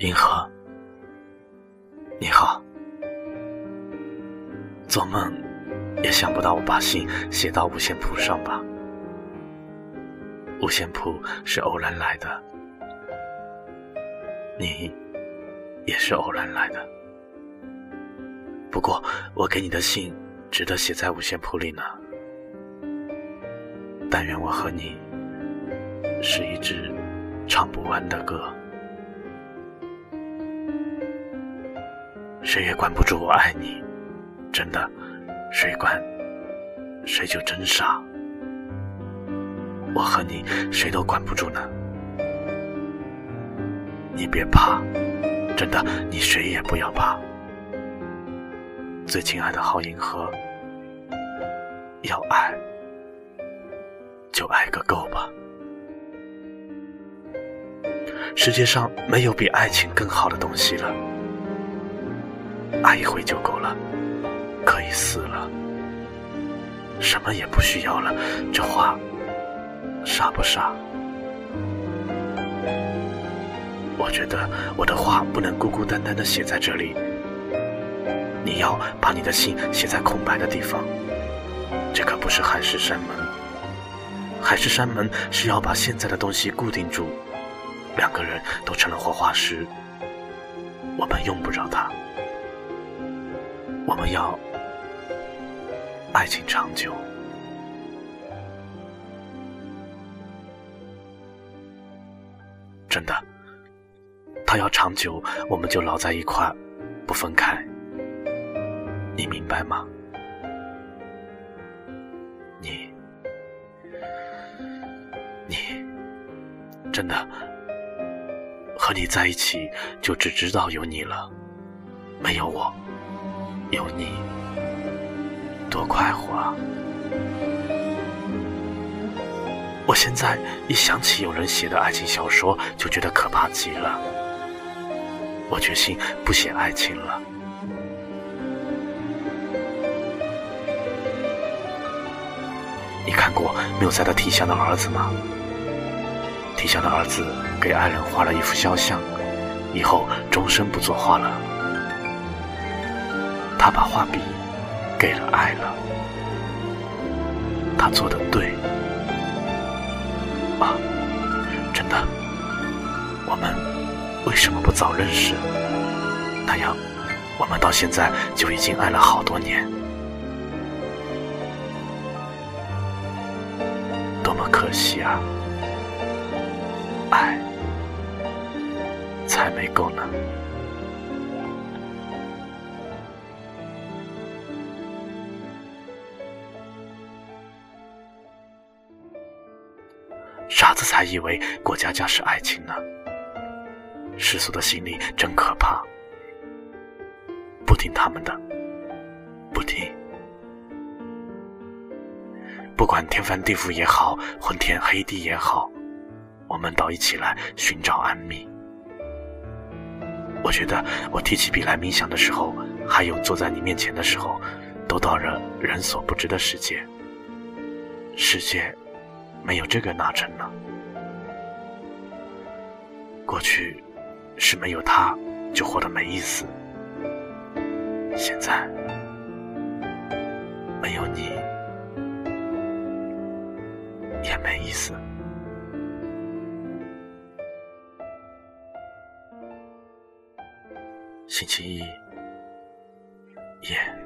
银河，你好。做梦也想不到我把信写到五线谱上吧？五线谱是偶然来的，你也是偶然来的。不过我给你的信值得写在五线谱里呢。但愿我和你是一支唱不完的歌。谁也管不住我爱你，真的，谁管，谁就真傻。我和你谁都管不住呢。你别怕，真的，你谁也不要怕。最亲爱的好银河，要爱就爱个够吧。世界上没有比爱情更好的东西了。爱一回就够了，可以死了，什么也不需要了。这话傻不傻？我觉得我的话不能孤孤单单的写在这里。你要把你的信写在空白的地方。这可不是海誓山盟。海誓山盟是要把现在的东西固定住，两个人都成了活化石，我们用不着它。我们要爱情长久，真的，他要长久，我们就老在一块，不分开。你明白吗？你，你，真的和你在一起，就只知道有你了，没有我。有你，多快活啊！我现在一想起有人写的爱情小说，就觉得可怕极了。我决心不写爱情了。你看过缪塞的《提香的儿子》吗？提香的儿子给爱人画了一幅肖像，以后终身不作画了。他把画笔给了爱了，他做的对啊，真的。我们为什么不早认识？那样，我们到现在就已经爱了好多年，多么可惜啊！爱才没够呢。傻子才以为过家家是爱情呢。世俗的心理真可怕，不听他们的，不听。不管天翻地覆也好，昏天黑地也好，我们到一起来寻找安谧。我觉得我提起笔来冥想的时候，还有坐在你面前的时候，都到了人所不知的世界。世界。没有这个那成了？过去是没有他就活得没意思，现在没有你也没意思。星期一夜。